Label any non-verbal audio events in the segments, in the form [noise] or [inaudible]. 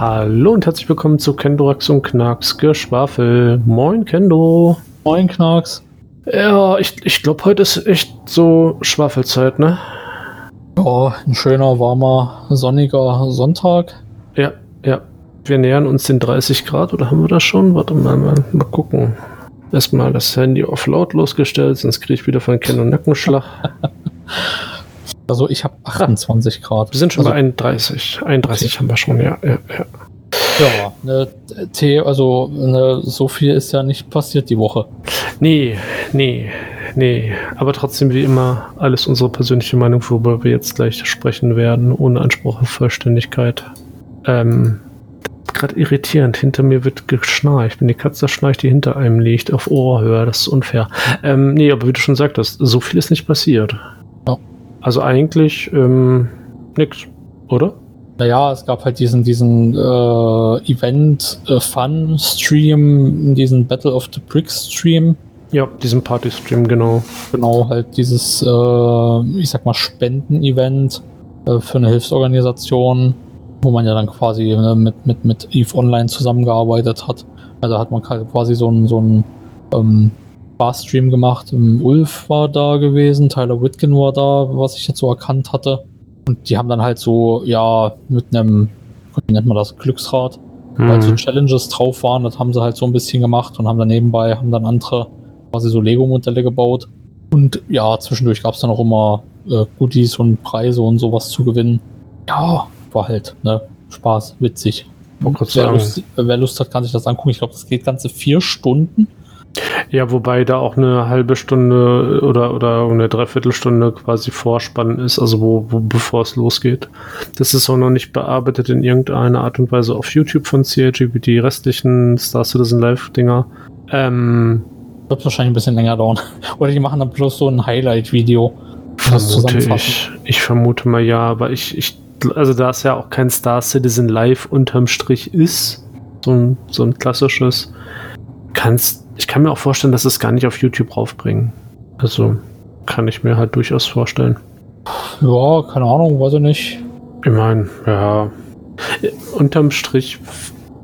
Hallo und herzlich willkommen zu Kendorax und Knacks Geschwafel. Moin Kendo. Moin Knacks. Ja, ich, ich glaube, heute ist echt so Schwafelzeit, ne? Ja, ein schöner, warmer, sonniger Sonntag. Ja, ja. Wir nähern uns den 30 Grad oder haben wir das schon? Warte mal, mal, mal gucken. Erstmal das Handy auf lautlos gestellt, sonst kriege ich wieder von Ken und Nackenschlag. [laughs] Also ich habe 28 Grad. Wir sind schon also, bei 31. 31 okay. haben wir schon, ja. Ja, ja. ja ne, Tee, also ne, so viel ist ja nicht passiert die Woche. Nee, nee, nee. Aber trotzdem wie immer alles unsere persönliche Meinung, worüber wir jetzt gleich sprechen werden, ohne Anspruch auf Vollständigkeit. Ähm, gerade irritierend. Hinter mir wird geschnarcht. Wenn die Katze schnarcht, die hinter einem liegt, auf Ohrhöhe. Das ist unfair. Ähm, nee, aber wie du schon sagtest, so viel ist nicht passiert. Also eigentlich ähm, nix, oder? Naja, es gab halt diesen, diesen äh, Event-Fun-Stream, diesen Battle of the Bricks-Stream. Ja, diesen Party-Stream, genau. Genau, halt dieses, äh, ich sag mal, Spenden-Event äh, für eine Hilfsorganisation, wo man ja dann quasi ne, mit, mit, mit EVE Online zusammengearbeitet hat. Also hat man quasi so ein, so ein ähm, Barstream gemacht. Ulf war da gewesen, Tyler Whitkin war da, was ich jetzt so erkannt hatte. Und die haben dann halt so, ja, mit einem, wie nennt man das, Glücksrad, mhm. weil so Challenges drauf waren, das haben sie halt so ein bisschen gemacht und haben dann nebenbei, haben dann andere quasi so Lego-Modelle gebaut. Und ja, zwischendurch gab es dann auch immer äh, Goodies und Preise und sowas zu gewinnen. Ja, war halt, ne, Spaß, witzig. Wer Lust, wer Lust hat, kann sich das angucken. Ich glaube, das geht ganze vier Stunden. Ja, wobei da auch eine halbe Stunde oder, oder eine Dreiviertelstunde quasi Vorspann ist, also wo, wo bevor es losgeht. Das ist auch noch nicht bearbeitet in irgendeiner Art und Weise auf YouTube von CRG wie die restlichen Star Citizen Live-Dinger. Ähm, wird wahrscheinlich ein bisschen länger dauern. [laughs] Oder die machen dann bloß so ein Highlight-Video. Vermute ich. Ich vermute mal ja, aber ich, ich, also da es ja auch kein Star Citizen Live unterm Strich ist, so ein, so ein klassisches, kannst ich kann mir auch vorstellen, dass es gar nicht auf YouTube raufbringen. Also kann ich mir halt durchaus vorstellen. Ja, keine Ahnung, weiß ich nicht. Ich meine, ja. Unterm Strich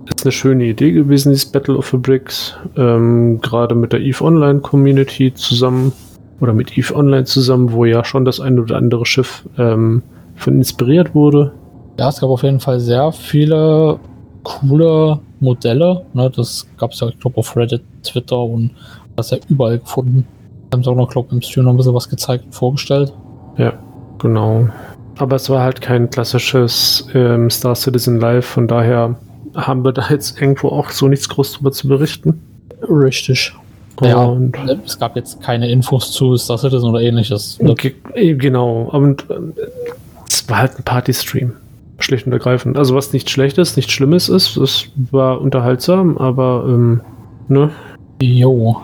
ist eine schöne Idee gewesen, dieses Battle of the Bricks. Ähm, Gerade mit der EVE Online Community zusammen oder mit EVE Online zusammen, wo ja schon das ein oder andere Schiff ähm, von inspiriert wurde. Ja, es gab auf jeden Fall sehr viele coole Modelle. Ne? Das gab es ja, ich glaube, auf Reddit, Twitter und das ja überall gefunden. Haben sie auch noch, glaube ich, im Stream noch ein bisschen was gezeigt und vorgestellt. Ja, genau. Aber es war halt kein klassisches ähm, Star Citizen Live, von daher haben wir da jetzt irgendwo auch so nichts groß drüber zu berichten. Richtig. Ja, und es gab jetzt keine Infos zu Star Citizen oder ähnliches. Okay, äh, genau. Und äh, es war halt ein Party-Stream. Schlicht und ergreifend. Also was nicht schlechtes, nicht schlimmes ist, es war unterhaltsam, aber ähm, ne? Jo.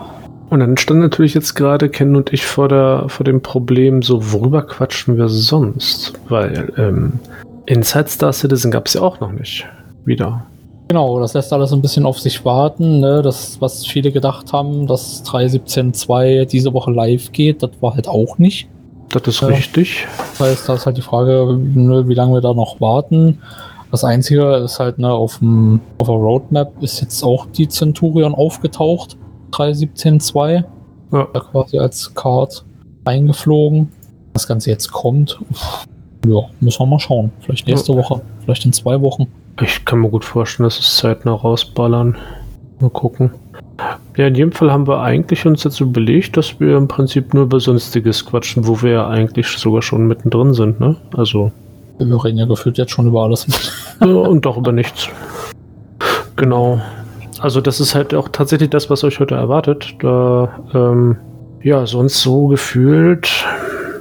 Und dann stand natürlich jetzt gerade Ken und ich vor, der, vor dem Problem, so worüber quatschen wir sonst? Weil ähm, Inside Star Citizen gab es ja auch noch nicht. Wieder. Genau, das lässt alles ein bisschen auf sich warten. Ne? Das, was viele gedacht haben, dass 3.17.2 diese Woche live geht, das war halt auch nicht. Das ist ja. richtig. Das heißt, da ist halt die Frage, ne, wie lange wir da noch warten. Das Einzige ist halt, ne, auf, dem, auf der Roadmap ist jetzt auch die Centurion aufgetaucht. 3.17.2. Ja. Quasi als Card eingeflogen. Das Ganze jetzt kommt. Ja, müssen wir mal schauen. Vielleicht nächste ja. Woche, vielleicht in zwei Wochen. Ich kann mir gut vorstellen, dass es zeitnah rausballern. Mal gucken. Ja, in jedem Fall haben wir eigentlich uns jetzt überlegt, dass wir im Prinzip nur über Sonstiges quatschen, wo wir ja eigentlich sogar schon mittendrin sind, ne? Also. Wir reden ja gefühlt jetzt schon über alles. und doch über nichts. Genau. Also das ist halt auch tatsächlich das, was euch heute erwartet. Da, ähm, ja, sonst so gefühlt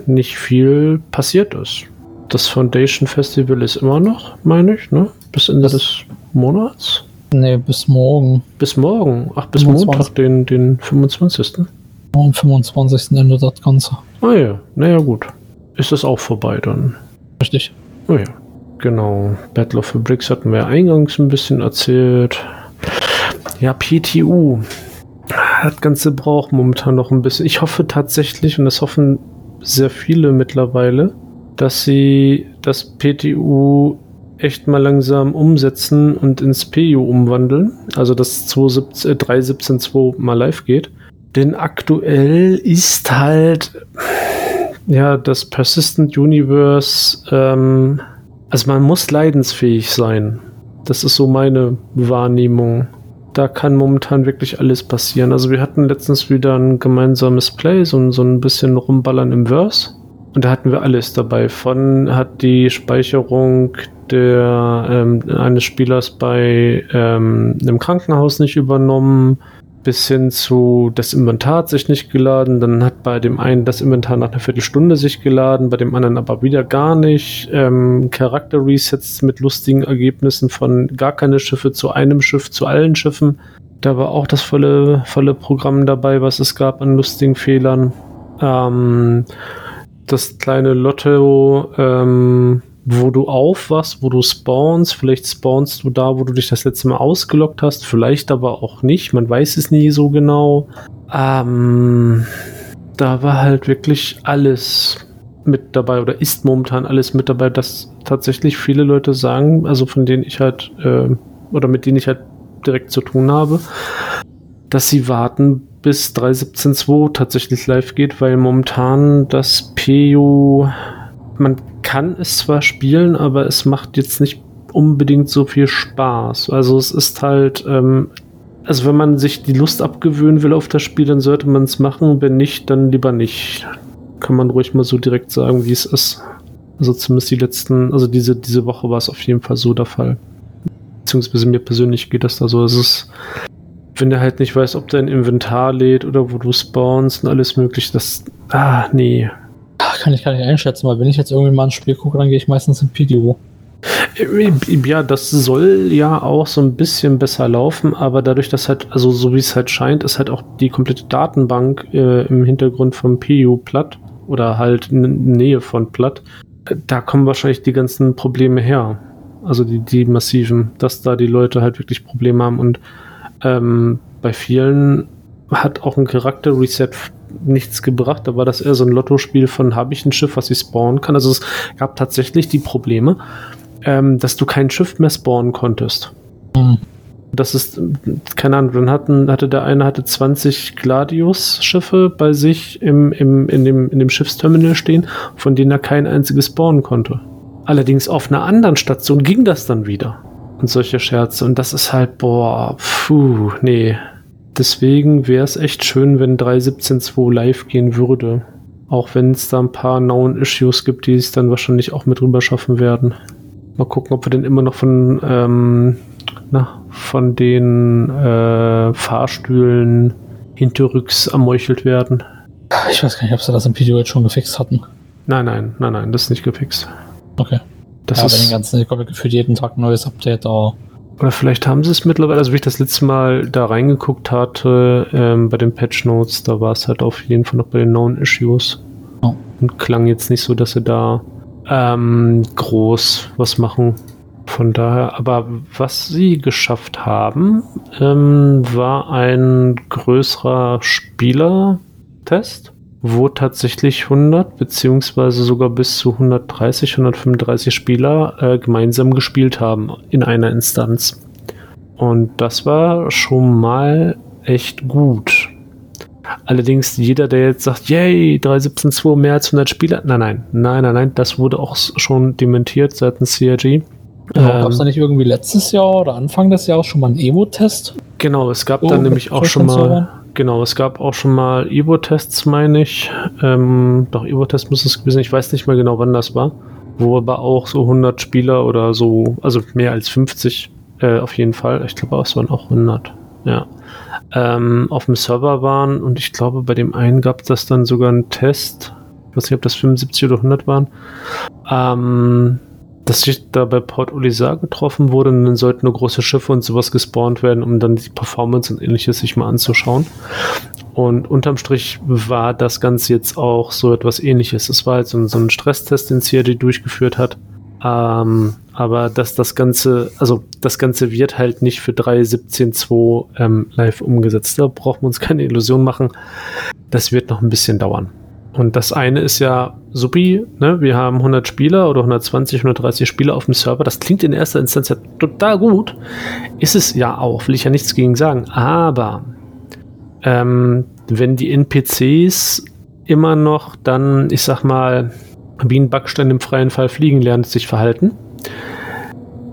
nicht viel passiert ist. Das Foundation Festival ist immer noch, meine ich, ne? Bis Ende das des Monats. Nee, bis morgen. Bis morgen? Ach, bis 25. Montag, den, den 25. Am 25. endet das Ganze. Ah ja, naja gut. Ist das auch vorbei dann? Richtig. Oh ja, genau. Battle of the Bricks hatten wir eingangs ein bisschen erzählt. Ja, PTU. Das Ganze braucht momentan noch ein bisschen. Ich hoffe tatsächlich, und das hoffen sehr viele mittlerweile, dass sie das PTU echt mal langsam umsetzen und ins PU umwandeln. Also dass 3.17.2 mal live geht. Denn aktuell ist halt ja das Persistent Universe, ähm, also man muss leidensfähig sein. Das ist so meine Wahrnehmung. Da kann momentan wirklich alles passieren. Also wir hatten letztens wieder ein gemeinsames Play, so, so ein bisschen rumballern im Verse. Und da hatten wir alles dabei. Von hat die Speicherung der, ähm, eines Spielers bei ähm, einem Krankenhaus nicht übernommen, bis hin zu das Inventar hat sich nicht geladen. Dann hat bei dem einen das Inventar nach einer Viertelstunde sich geladen, bei dem anderen aber wieder gar nicht. Ähm, Charakter-Resets mit lustigen Ergebnissen von gar keine Schiffe zu einem Schiff zu allen Schiffen. Da war auch das volle, volle Programm dabei, was es gab an lustigen Fehlern. Ähm, das kleine Lotto, ähm, wo du aufwachst, wo du spawnst. Vielleicht spawnst du da, wo du dich das letzte Mal ausgelockt hast, vielleicht aber auch nicht. Man weiß es nie so genau. Ähm, da war halt wirklich alles mit dabei oder ist momentan alles mit dabei, dass tatsächlich viele Leute sagen, also von denen ich halt äh, oder mit denen ich halt direkt zu tun habe, dass sie warten, bis 3.17.2 tatsächlich live geht, weil momentan das PU man kann es zwar spielen, aber es macht jetzt nicht unbedingt so viel Spaß. Also es ist halt, ähm, also wenn man sich die Lust abgewöhnen will auf das Spiel, dann sollte man es machen. Wenn nicht, dann lieber nicht. Kann man ruhig mal so direkt sagen, wie es ist. Also zumindest die letzten, also diese, diese Woche war es auf jeden Fall so der Fall. Beziehungsweise mir persönlich geht das da so. Es ist, wenn du halt nicht weißt, ob dein Inventar lädt oder wo du spawnst und alles mögliche, das, ah, nee, kann ich gar nicht einschätzen, weil wenn ich jetzt irgendwie mal ein Spiel gucke, dann gehe ich meistens in PDO. Ja, das soll ja auch so ein bisschen besser laufen, aber dadurch, dass halt, also so wie es halt scheint, ist halt auch die komplette Datenbank äh, im Hintergrund vom PU platt oder halt in Nähe von platt. Da kommen wahrscheinlich die ganzen Probleme her. Also die, die massiven, dass da die Leute halt wirklich Probleme haben und ähm, bei vielen hat auch ein Charakter-Reset nichts gebracht. Da war das eher so ein Lottospiel von, habe ich ein Schiff, was ich spawnen kann. Also es gab tatsächlich die Probleme, ähm, dass du kein Schiff mehr spawnen konntest. Mhm. Das ist, keine Ahnung, dann hatten, hatte der eine hatte 20 Gladius-Schiffe bei sich im, im, in, dem, in dem Schiffsterminal stehen, von denen er kein einziges spawnen konnte. Allerdings auf einer anderen Station ging das dann wieder. Und solche Scherze. Und das ist halt, boah, puh, nee. Deswegen wäre es echt schön, wenn 3.17.2 live gehen würde. Auch wenn es da ein paar known Issues gibt, die es dann wahrscheinlich auch mit rüber schaffen werden. Mal gucken, ob wir denn immer noch von, ähm, na, von den äh, Fahrstühlen hinterrücks ermeuchelt werden. Ich weiß gar nicht, ob sie das im Video jetzt schon gefixt hatten. Nein, nein, nein, nein, das ist nicht gefixt. Okay. Das ja, ist den ganzen, kommt gefühlt jeden Tag ein neues Update, aber oder vielleicht haben sie es mittlerweile, also wie ich das letzte Mal da reingeguckt hatte, ähm, bei den Patch Notes, da war es halt auf jeden Fall noch bei den Known Issues. Oh. Und klang jetzt nicht so, dass sie da ähm, groß was machen. Von daher, aber was sie geschafft haben, ähm, war ein größerer Spielertest wo tatsächlich 100 beziehungsweise sogar bis zu 130, 135 Spieler äh, gemeinsam gespielt haben in einer Instanz. Und das war schon mal echt gut. Allerdings jeder, der jetzt sagt, yay, 3.17.2 mehr als 100 Spieler, nein, nein, nein, nein, nein, das wurde auch schon dementiert seitens CRG. Genau, ähm, Gab es da nicht irgendwie letztes Jahr oder Anfang des Jahres schon mal einen Evo-Test? Genau, es gab oh, dann nämlich auch schon mal Genau, es gab auch schon mal Evo-Tests, meine ich. Ähm, doch, Evo-Test muss es gewesen Ich weiß nicht mehr genau, wann das war. Wo aber auch so 100 Spieler oder so, also mehr als 50 äh, auf jeden Fall. Ich glaube, es waren auch 100. Ja. Ähm, auf dem Server waren und ich glaube, bei dem einen gab es das dann sogar einen Test. Ich weiß nicht, ob das 75 oder 100 waren. Ähm, dass sich da bei Port Olisar getroffen wurde und dann sollten nur große Schiffe und sowas gespawnt werden, um dann die Performance und ähnliches sich mal anzuschauen. Und unterm Strich war das Ganze jetzt auch so etwas ähnliches. Es war halt so ein, so ein Stresstest, den CRD durchgeführt hat. Ähm, aber dass das Ganze, also das Ganze wird halt nicht für 3.17.2 ähm, live umgesetzt. Da brauchen wir uns keine Illusion machen. Das wird noch ein bisschen dauern. Und das eine ist ja supi, ne? wir haben 100 Spieler oder 120, 130 Spieler auf dem Server. Das klingt in erster Instanz ja total gut. Ist es ja auch, will ich ja nichts gegen sagen. Aber ähm, wenn die NPCs immer noch dann, ich sag mal, wie ein Backstein im freien Fall fliegen lernt, sich verhalten,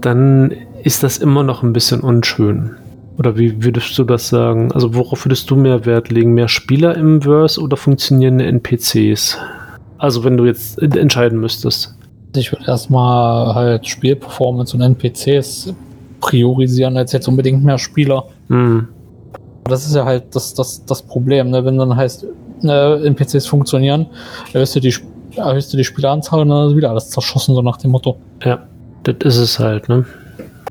dann ist das immer noch ein bisschen unschön. Oder wie würdest du das sagen? Also worauf würdest du mehr Wert legen? Mehr Spieler im Verse oder funktionierende NPCs? Also wenn du jetzt entscheiden müsstest. Ich würde erstmal halt Spielperformance und NPCs priorisieren als jetzt unbedingt mehr Spieler. Hm. Das ist ja halt das, das, das Problem, ne? wenn dann heißt, äh, NPCs funktionieren, erhöhst du die, erhöhst du die Spieleranzahl und dann ist wieder alles zerschossen, so nach dem Motto. Ja, das ist es halt, ne?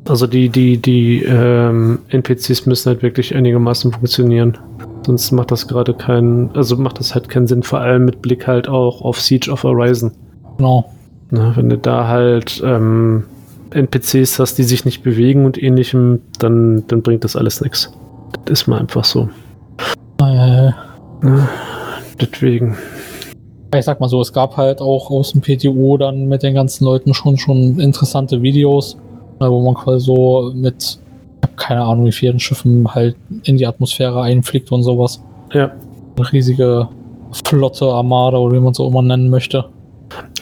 Also die, die, die ähm, NPCs müssen halt wirklich einigermaßen funktionieren. Sonst macht das gerade keinen, also macht das halt keinen Sinn, vor allem mit Blick halt auch auf Siege of Horizon. Genau. Na, wenn du da halt ähm, NPCs hast, die sich nicht bewegen und ähnlichem, dann, dann bringt das alles nichts. Das ist mal einfach so. Äh. Ja, deswegen. Ich sag mal so, es gab halt auch aus dem PTO dann mit den ganzen Leuten schon schon interessante Videos Ne, wo man quasi so mit, keine Ahnung, wie vielen Schiffen halt in die Atmosphäre einfliegt und sowas. Ja. Eine riesige Flotte, Armada oder wie man es auch immer nennen möchte.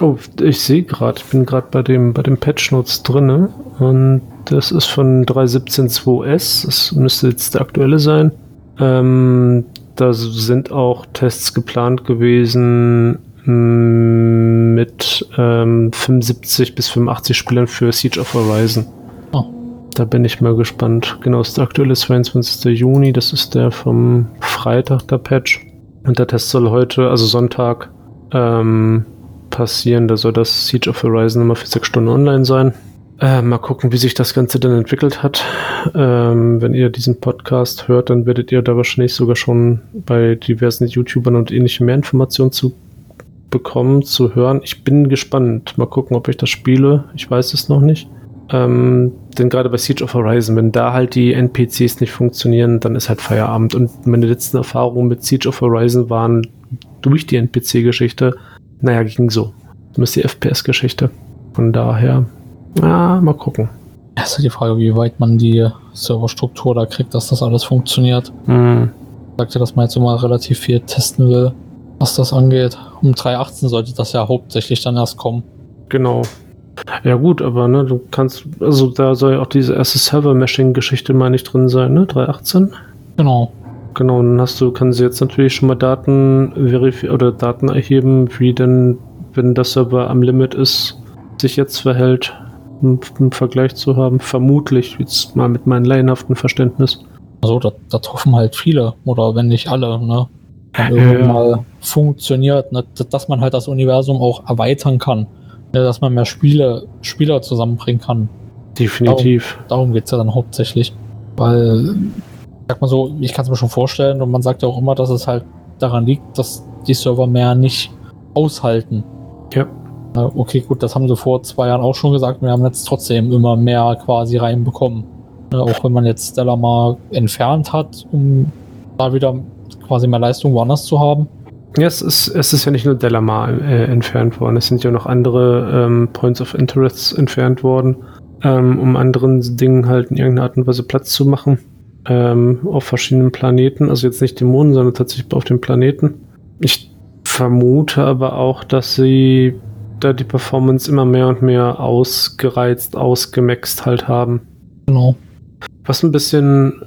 Oh, ich sehe gerade, ich bin gerade bei dem, bei dem Patch Notes drin und das ist von 3.17.2s, das müsste jetzt der aktuelle sein. Ähm, da sind auch Tests geplant gewesen mit ähm, 75 bis 85 Spielern für Siege of Horizon. Oh. Da bin ich mal gespannt. Genau, das aktuelle 22. Juni, das ist der vom Freitag, der Patch. Und der Test soll heute, also Sonntag, ähm, passieren. Da soll das Siege of Horizon immer für 6 Stunden online sein. Äh, mal gucken, wie sich das Ganze dann entwickelt hat. Ähm, wenn ihr diesen Podcast hört, dann werdet ihr da wahrscheinlich sogar schon bei diversen YouTubern und ähnlichen mehr Informationen zu bekommen, zu hören. Ich bin gespannt. Mal gucken, ob ich das spiele. Ich weiß es noch nicht. Ähm, denn gerade bei Siege of Horizon, wenn da halt die NPCs nicht funktionieren, dann ist halt Feierabend. Und meine letzten Erfahrungen mit Siege of Horizon waren durch die NPC-Geschichte, naja, ging so. Das ist die FPS-Geschichte. Von daher, ja, mal gucken. Ja, ist die Frage, wie weit man die Serverstruktur da kriegt, dass das alles funktioniert. Hm. Sagt ja, dass man jetzt immer relativ viel testen will was das angeht. Um 3.18 sollte das ja hauptsächlich dann erst kommen. Genau. Ja gut, aber ne, du kannst, also da soll ja auch diese erste Server-Meshing-Geschichte mal nicht drin sein, ne? 3.18? Genau. Genau, dann hast du, kannst du jetzt natürlich schon mal Daten verifizieren oder Daten erheben, wie denn, wenn das Server am Limit ist, sich jetzt verhält, um einen Vergleich zu haben. Vermutlich, jetzt mal mit meinem laienhaften Verständnis. Also, da, da hoffen halt viele, oder wenn nicht alle, ne? Irgendwann mal funktioniert, ne? dass man halt das Universum auch erweitern kann, ne? dass man mehr Spiele, Spieler zusammenbringen kann. Definitiv. Darum, darum geht es ja dann hauptsächlich. Weil, sag mal so, ich kann es mir schon vorstellen und man sagt ja auch immer, dass es halt daran liegt, dass die Server mehr nicht aushalten. Ja. Okay, gut, das haben sie vor zwei Jahren auch schon gesagt. Wir haben jetzt trotzdem immer mehr quasi reinbekommen. Auch wenn man jetzt Stella mal entfernt hat, um da wieder quasi mehr Leistung woanders zu haben. Ja, es ist, es ist ja nicht nur Delamar äh, entfernt worden, es sind ja noch andere ähm, Points of Interest entfernt worden, ähm, um anderen Dingen halt in irgendeiner Art und Weise Platz zu machen. Ähm, auf verschiedenen Planeten, also jetzt nicht Mond, sondern tatsächlich auf den Planeten. Ich vermute aber auch, dass sie da die Performance immer mehr und mehr ausgereizt, ausgemaxt halt haben. Genau. Was ein bisschen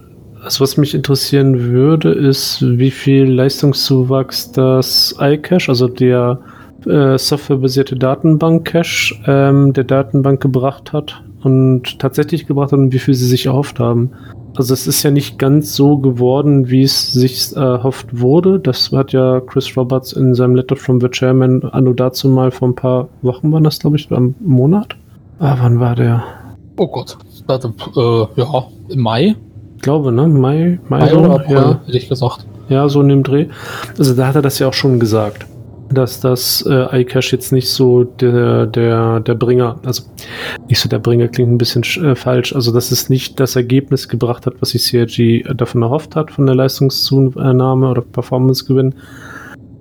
also was mich interessieren würde, ist, wie viel Leistungszuwachs das iCache, also der äh, softwarebasierte Datenbank-Cache ähm, der Datenbank gebracht hat und tatsächlich gebracht hat und wie viel sie sich erhofft haben. Also es ist ja nicht ganz so geworden, wie es sich erhofft wurde. Das hat ja Chris Roberts in seinem Letter from the Chairman anno dazu mal vor ein paar Wochen war das, glaube ich, am Monat. Ah, wann war der? Oh Gott, warte, äh, ja, im Mai glaube, ne? Mai, Mai, Mai oder April, ja. hätte ich gesagt. Ja, so in dem Dreh. Also da hat er das ja auch schon gesagt, dass das äh, iCache jetzt nicht so der, der, der Bringer, also nicht so der Bringer klingt ein bisschen äh, falsch, also dass es nicht das Ergebnis gebracht hat, was sich CRG davon erhofft hat, von der Leistungszunahme oder Performance-Gewinn.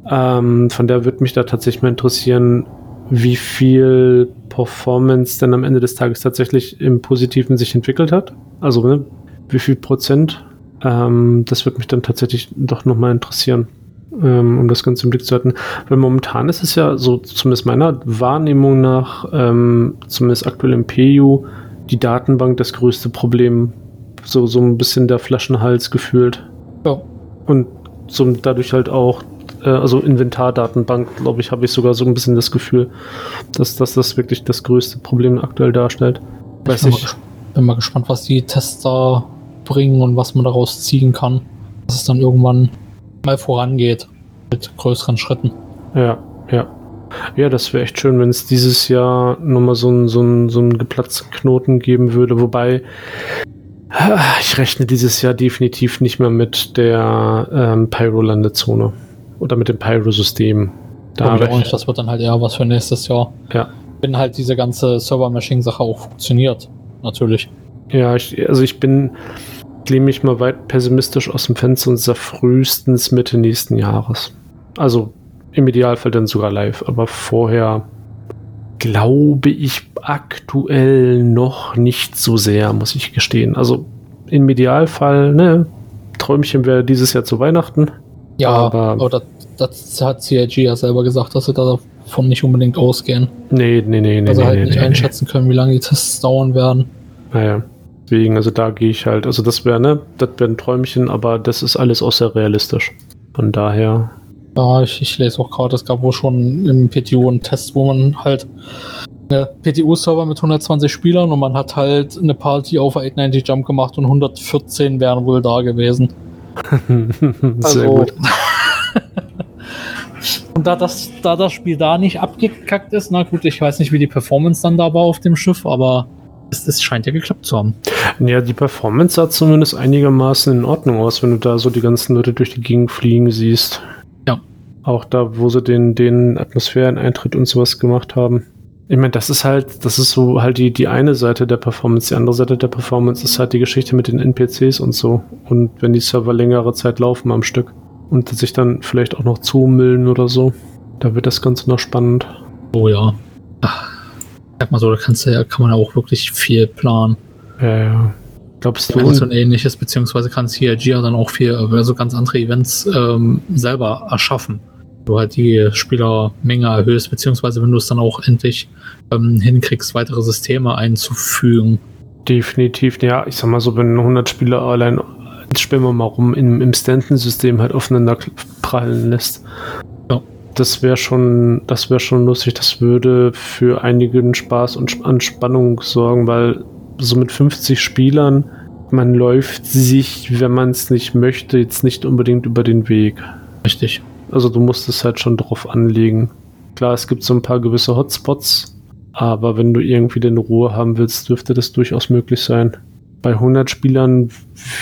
Ähm, von der würde mich da tatsächlich mal interessieren, wie viel Performance denn am Ende des Tages tatsächlich im Positiven sich entwickelt hat. Also ne, wie viel Prozent. Ähm, das würde mich dann tatsächlich doch nochmal interessieren, ähm, um das Ganze im Blick zu halten. Weil momentan ist es ja so, zumindest meiner Wahrnehmung nach, ähm, zumindest aktuell im PU, die Datenbank das größte Problem. So, so ein bisschen der Flaschenhals gefühlt. Ja. Und so dadurch halt auch äh, also Inventardatenbank, glaube ich, habe ich sogar so ein bisschen das Gefühl, dass, dass das wirklich das größte Problem aktuell darstellt. Weiß ich. Bin, Mal, bin mal gespannt, was die Tester bringen und was man daraus ziehen kann. Dass es dann irgendwann mal vorangeht mit größeren Schritten. Ja, ja. Ja, das wäre echt schön, wenn es dieses Jahr nochmal so einen so so einen geplatzten Knoten geben würde. Wobei, ich rechne dieses Jahr definitiv nicht mehr mit der ähm, Pyro-Landezone. Oder mit dem Pyro-System. Da ich auch nicht, das wird dann halt eher was für nächstes Jahr. Ja. Wenn halt diese ganze Server-Mashing-Sache auch funktioniert. Natürlich. Ja, ich, also ich bin, lehne mich mal weit pessimistisch aus dem Fenster und sage frühestens Mitte nächsten Jahres. Also im Idealfall dann sogar live, aber vorher glaube ich aktuell noch nicht so sehr, muss ich gestehen. Also im Idealfall, ne, Träumchen wäre dieses Jahr zu Weihnachten. Ja, aber, aber das, das, hat CIG ja selber gesagt, dass sie davon nicht unbedingt ausgehen. Nee, nee, nee, nee. Also nee, halt nee, nicht nee, einschätzen können, wie lange die Tests dauern werden. Naja, deswegen, also da gehe ich halt, also das wäre, ne, das wäre ein Träumchen, aber das ist alles auch sehr realistisch. Von daher. Ja, ich, ich lese auch gerade, es gab wohl schon im PTU einen Test, wo man halt eine PTU-Server mit 120 Spielern und man hat halt eine Party auf 890 Jump gemacht und 114 wären wohl da gewesen. [laughs] Sehr also, gut. [laughs] und da das, da das Spiel da nicht abgekackt ist, na gut, ich weiß nicht, wie die Performance dann da war auf dem Schiff, aber es, es scheint ja geklappt zu haben. Ja, die Performance sah zumindest einigermaßen in Ordnung aus, wenn du da so die ganzen Leute durch die Gegend fliegen siehst. Ja. Auch da, wo sie den, den Atmosphäreneintritt und sowas gemacht haben. Ich meine, das ist halt, das ist so halt die, die eine Seite der Performance. Die andere Seite der Performance ist halt die Geschichte mit den NPCs und so. Und wenn die Server längere Zeit laufen am Stück und sich dann vielleicht auch noch zumüllen oder so, da wird das Ganze noch spannend. Oh ja. Ach, sag mal so, da kannst du ja, kann man ja auch wirklich viel planen. Ja, ja. Glaubst du? Und ähnliches, beziehungsweise kann CIG ja dann auch viel, also ganz andere Events ähm, selber erschaffen du halt die Spielermenge erhöhst, beziehungsweise wenn du es dann auch endlich ähm, hinkriegst, weitere Systeme einzufügen. Definitiv, ja. Ich sag mal so, wenn 100 Spieler allein, spielen wir mal rum, im, im Stanton-System halt aufeinander prallen lässt. Das wäre schon, das wäre schon lustig. Das würde für einigen Spaß und Anspannung sorgen, weil so mit 50 Spielern, man läuft sich, wenn man es nicht möchte, jetzt nicht unbedingt über den Weg. Richtig. Also du musst es halt schon drauf anlegen. Klar, es gibt so ein paar gewisse Hotspots, aber wenn du irgendwie den Ruhe haben willst, dürfte das durchaus möglich sein. Bei 100 Spielern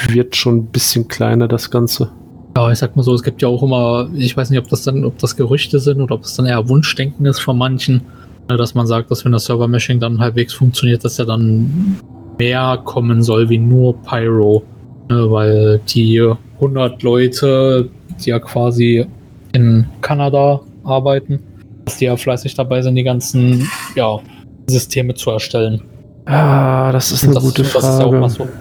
wird schon ein bisschen kleiner das Ganze. Ja, ich sag mal so, es gibt ja auch immer, ich weiß nicht, ob das dann, ob das Gerüchte sind oder ob es dann eher Wunschdenken ist von manchen, ne, dass man sagt, dass wenn das Server-Meshing dann halbwegs funktioniert, dass ja dann mehr kommen soll wie nur Pyro. Ne, weil die 100 Leute, die ja quasi in Kanada arbeiten, dass die ja fleißig dabei sind, die ganzen ja, Systeme zu erstellen. Ah, das ist eine das, gute Frage. Das ist, ja so,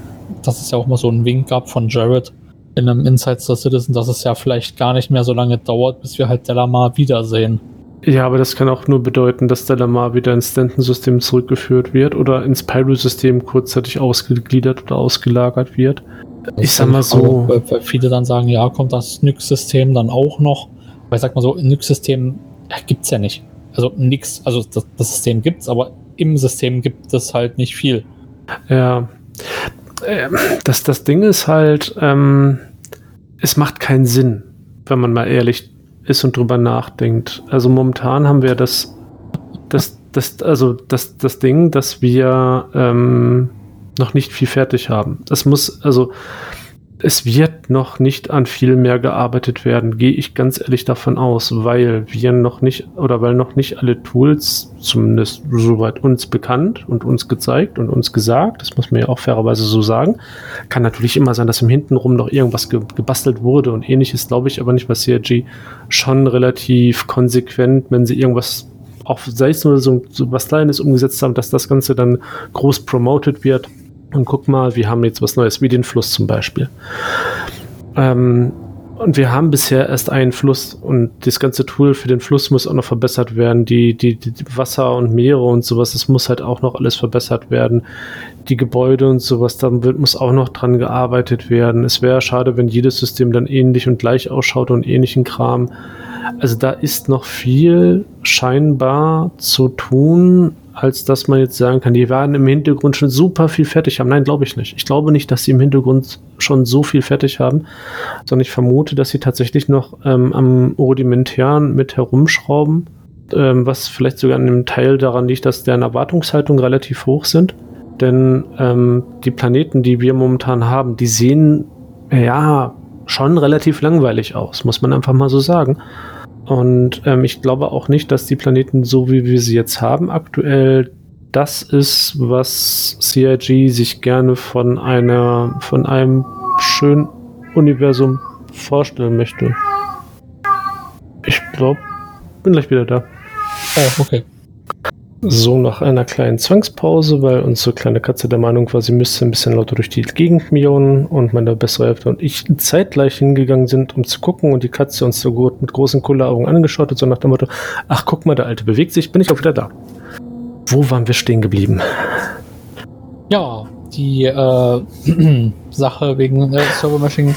dass es ja auch mal so ein Wink gab von Jared in einem Insights the Citizen, dass es ja vielleicht gar nicht mehr so lange dauert, bis wir halt Delamar wiedersehen. Ja, aber das kann auch nur bedeuten, dass Delamar wieder ins Stanton-System zurückgeführt wird oder ins Pyro-System kurzzeitig ausgegliedert oder ausgelagert wird. ich sag mal so. Weil, weil viele dann sagen, ja, kommt das Nyx-System dann auch noch. Weil ich sag mal so, ein Nix-System gibt es ja nicht. Also nix, also das, das System gibt es, aber im System gibt es halt nicht viel. Ja. Ähm, das, das Ding ist halt, ähm, es macht keinen Sinn, wenn man mal ehrlich ist und drüber nachdenkt. Also momentan haben wir das, das, das, also das, das Ding, dass wir ähm, noch nicht viel fertig haben. Das muss, also es wird noch nicht an viel mehr gearbeitet werden, gehe ich ganz ehrlich davon aus, weil wir noch nicht oder weil noch nicht alle Tools, zumindest soweit uns bekannt und uns gezeigt und uns gesagt, das muss man ja auch fairerweise so sagen, kann natürlich immer sein, dass im Hintenrum noch irgendwas ge gebastelt wurde und ähnliches, glaube ich aber nicht, weil CRG schon relativ konsequent, wenn sie irgendwas auch sei es nur so, so was Kleines umgesetzt haben, dass das Ganze dann groß promoted wird und guck mal, wir haben jetzt was Neues, wie den Fluss zum Beispiel. Ähm, und wir haben bisher erst einen Fluss und das ganze Tool für den Fluss muss auch noch verbessert werden. Die, die, die Wasser und Meere und sowas, das muss halt auch noch alles verbessert werden. Die Gebäude und sowas, da wird, muss auch noch dran gearbeitet werden. Es wäre schade, wenn jedes System dann ähnlich und gleich ausschaut und ähnlichen Kram. Also da ist noch viel scheinbar zu tun, als dass man jetzt sagen kann, die werden im Hintergrund schon super viel fertig haben. Nein, glaube ich nicht. Ich glaube nicht, dass sie im Hintergrund schon so viel fertig haben, sondern ich vermute, dass sie tatsächlich noch ähm, am Rudimentären mit herumschrauben, ähm, was vielleicht sogar an einem Teil daran liegt, dass deren Erwartungshaltung relativ hoch sind. Denn ähm, die Planeten, die wir momentan haben, die sehen ja schon relativ langweilig aus, muss man einfach mal so sagen. Und ähm, ich glaube auch nicht, dass die Planeten, so wie wir sie jetzt haben, aktuell das ist, was CIG sich gerne von einer, von einem schönen Universum vorstellen möchte. Ich glaube, bin gleich wieder da. Oh, okay. So nach einer kleinen Zwangspause, weil unsere kleine Katze der Meinung war, sie müsste ein bisschen lauter durch die Gegend miauen und meine bessere Hälfte und ich zeitgleich hingegangen sind, um zu gucken und die Katze uns so gut mit großen Kulleraugen angeschaut hat, so nach dem Motto, ach guck mal, der Alte bewegt sich, bin ich auch wieder da. Wo waren wir stehen geblieben? Ja, die äh, [clears throat] Sache wegen äh, Server-Meshing,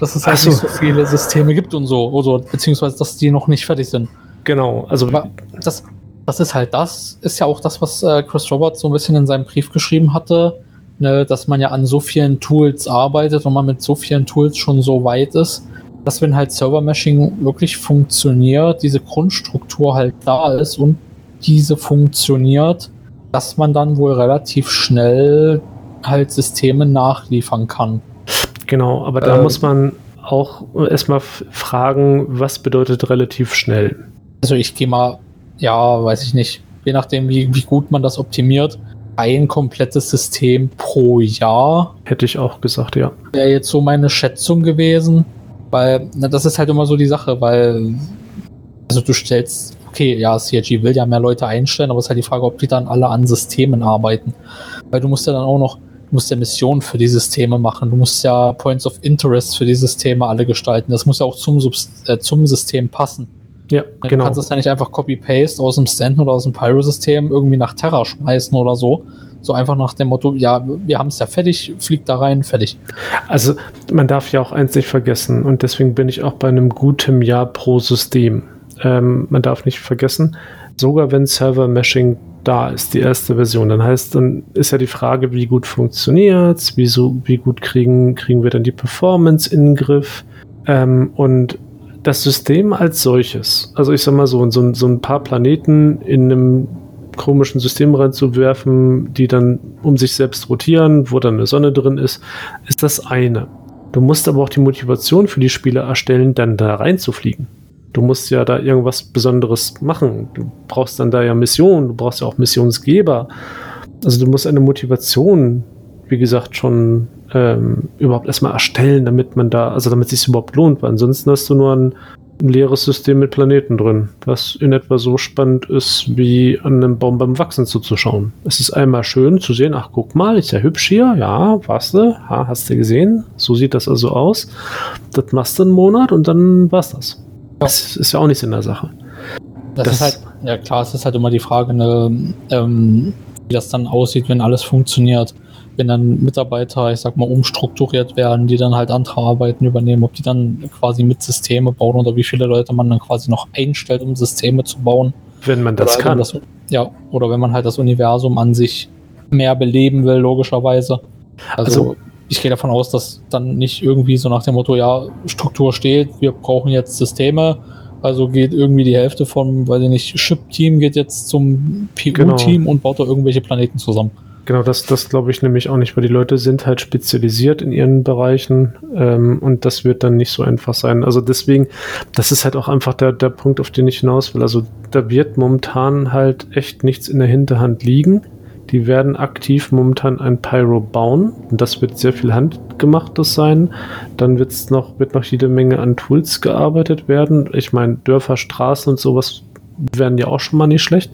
dass es halt so. nicht so viele Systeme gibt und so, oder beziehungsweise dass die noch nicht fertig sind. Genau, also Aber das, das ist halt das, ist ja auch das, was äh, Chris Roberts so ein bisschen in seinem Brief geschrieben hatte, ne, dass man ja an so vielen Tools arbeitet und man mit so vielen Tools schon so weit ist, dass wenn halt Server-Meshing wirklich funktioniert, diese Grundstruktur halt da ist und diese funktioniert, dass man dann wohl relativ schnell halt Systeme nachliefern kann. genau, aber da Äh, muss man auch erstmal fragen, was bedeutet relativ schnell? Also ich gehe mal, ja, weiß ich nicht, je nachdem, wie, wie gut man das optimiert, ein komplettes System pro Jahr Hätte ich auch gesagt, ja. wäre jetzt so meine Schätzung gewesen. Weil, na, das ist halt immer so die Sache, weil, also du stellst, okay, ja, CRG will ja mehr Leute einstellen, aber es ist halt die Frage, ob die dann alle an Systemen arbeiten. Weil du musst ja dann auch noch, du musst ja Missionen für die Systeme machen, du musst ja Points of Interest für die Systeme alle gestalten. Das muss ja auch zum, Subs äh, zum System passen. Ja, Du genau. kannst es ja nicht einfach Copy-Paste aus dem Stanton oder aus dem Pyro-System irgendwie nach Terra schmeißen oder so. So einfach nach dem Motto, ja, wir haben es ja fertig, fliegt da rein, fertig. Also man darf ja auch eins nicht vergessen und deswegen bin ich auch bei einem guten Jahr pro System. Ähm, man darf nicht vergessen, sogar wenn Server-Meshing da ist, die erste Version, dann heißt, dann ist ja die Frage, wie gut funktioniert's, wie, so, wie gut kriegen, kriegen wir dann die Performance in den Griff ähm, und das System als solches, also ich sag mal so, so, so ein paar Planeten in einem komischen System reinzuwerfen, die dann um sich selbst rotieren, wo dann eine Sonne drin ist, ist das eine. Du musst aber auch die Motivation für die Spieler erstellen, dann da reinzufliegen. Du musst ja da irgendwas Besonderes machen. Du brauchst dann da ja Missionen, du brauchst ja auch Missionsgeber. Also du musst eine Motivation, wie gesagt, schon ähm, überhaupt erstmal erstellen, damit man da, also damit es sich überhaupt lohnt, weil ansonsten hast du nur ein, ein leeres System mit Planeten drin, was in etwa so spannend ist, wie an einem Baum beim Wachsen zuzuschauen. Es ist einmal schön zu sehen, ach guck mal, ist ja hübsch hier, ja, warst du, ha, hast du gesehen, so sieht das also aus. Das machst du einen Monat und dann war's das. Das ist ja auch nichts in der Sache. Das, Das- ist halt, ja klar, es ist halt immer die Frage, ne, ähm, wie das dann aussieht, wenn alles funktioniert. Wenn dann Mitarbeiter, ich sag mal, umstrukturiert werden, die dann halt andere Arbeiten übernehmen, ob die dann quasi mit Systeme bauen oder wie viele Leute man dann quasi noch einstellt, um Systeme zu bauen. Wenn man das oder kann. Das, ja, oder wenn man halt das Universum an sich mehr beleben will, logischerweise. Also, Also- ich gehe davon aus, dass dann nicht irgendwie so nach dem Motto, ja, Struktur steht, wir brauchen jetzt Systeme, also geht irgendwie die Hälfte vom, weiß ich nicht, Ship-Team geht jetzt zum PU-Team Genau. und baut da irgendwelche Planeten zusammen. Genau, das, das glaube ich nämlich auch nicht, weil die Leute sind halt spezialisiert in ihren Bereichen ähm, und das wird dann nicht so einfach sein. Also deswegen, das ist halt auch einfach der, der Punkt, auf den ich hinaus will. Also da wird momentan halt echt nichts in der Hinterhand liegen. Die werden aktiv momentan ein Pyro bauen und das wird sehr viel handgemachtes sein. Dann wird's noch, wird noch jede Menge an Tools gearbeitet werden. Ich meine, Dörfer, Straßen und sowas werden ja auch schon mal nicht schlecht.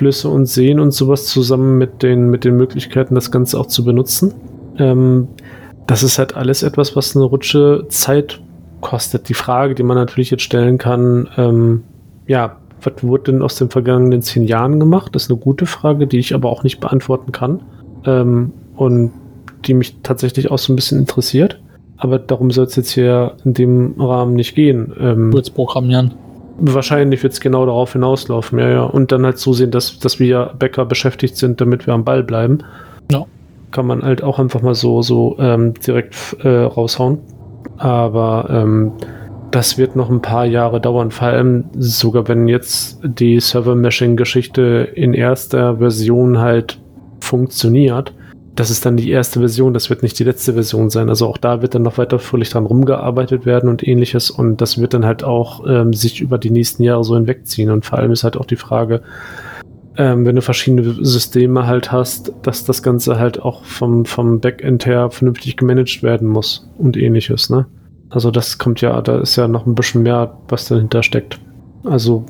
Flüsse und Seen und sowas zusammen mit den, mit den Möglichkeiten, das Ganze auch zu benutzen. Ähm, das ist halt alles etwas, was eine Rutsche Zeit kostet. Die Frage, die man natürlich jetzt stellen kann, ähm, ja, was wurde denn aus den vergangenen zehn Jahren gemacht? Das ist eine gute Frage, die ich aber auch nicht beantworten kann. Ähm, und die mich tatsächlich auch so ein bisschen interessiert. Aber darum soll es jetzt hier in dem Rahmen nicht gehen. Ähm, Kurz programmieren. Wahrscheinlich wird es genau darauf hinauslaufen, ja, ja. Und dann halt zusehen, dass, dass wir Bäcker beschäftigt sind, damit wir am Ball bleiben. Ja. Kann man halt auch einfach mal so, so ähm, direkt äh, raushauen. Aber ähm, das wird noch ein paar Jahre dauern. Vor allem sogar, wenn jetzt die Server-Meshing-Geschichte in erster Version halt funktioniert, das ist dann die erste Version, das wird nicht die letzte Version sein. Also auch da wird dann noch weiter fröhlich dran rumgearbeitet werden und ähnliches. Und das wird dann halt auch ähm, sich über die nächsten Jahre so hinwegziehen. Und vor allem ist halt auch die Frage, ähm, wenn du verschiedene Systeme halt hast, dass das Ganze halt auch vom, vom Backend her vernünftig gemanagt werden muss und ähnliches, ne? Also das kommt ja, da ist ja noch ein bisschen mehr, was dahinter steckt. Also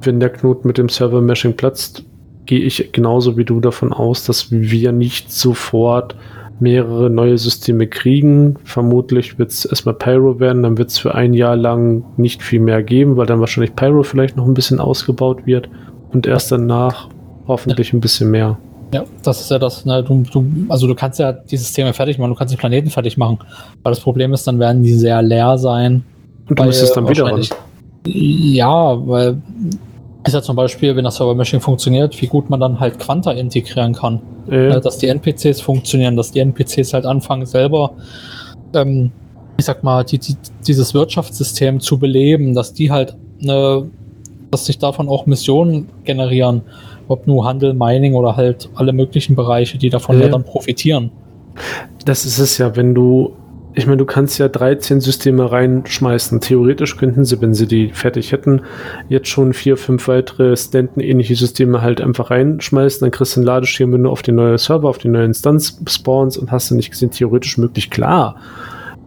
wenn der Knoten mit dem Server-Meshing platzt, gehe ich genauso wie du davon aus, dass wir nicht sofort mehrere neue Systeme kriegen. Vermutlich wird es erstmal Pyro werden, dann wird es für ein Jahr lang nicht viel mehr geben, weil dann wahrscheinlich Pyro vielleicht noch ein bisschen ausgebaut wird und erst danach hoffentlich ein bisschen mehr. Ja, das ist ja das, ne, du, du, also du kannst ja die Systeme fertig machen, du kannst die Planeten fertig machen. Aber das Problem ist, dann werden die sehr leer sein. Und du müsstest dann wieder ran. Ja, weil ist ja zum Beispiel, wenn das Server-Meshing funktioniert, wie gut man dann halt Quanta integrieren kann. Ja. Dass die NPCs funktionieren, dass die NPCs halt anfangen selber, ähm, ich sag mal, die, die, dieses Wirtschaftssystem zu beleben, dass die halt, ne, dass sich davon auch Missionen generieren, ob nur Handel, Mining oder halt alle möglichen Bereiche, die davon ja, ja dann profitieren. Das ist es ja, wenn du ich meine, du kannst ja 13 Systeme reinschmeißen. Theoretisch könnten sie, wenn sie die fertig hätten, jetzt schon vier, fünf weitere Stanton-ähnliche Systeme halt einfach reinschmeißen. Dann kriegst du einen Ladeschirm, wenn du auf den neuen Server, auf die neue Instanz spawnst und hast du nicht gesehen, theoretisch möglich. Klar,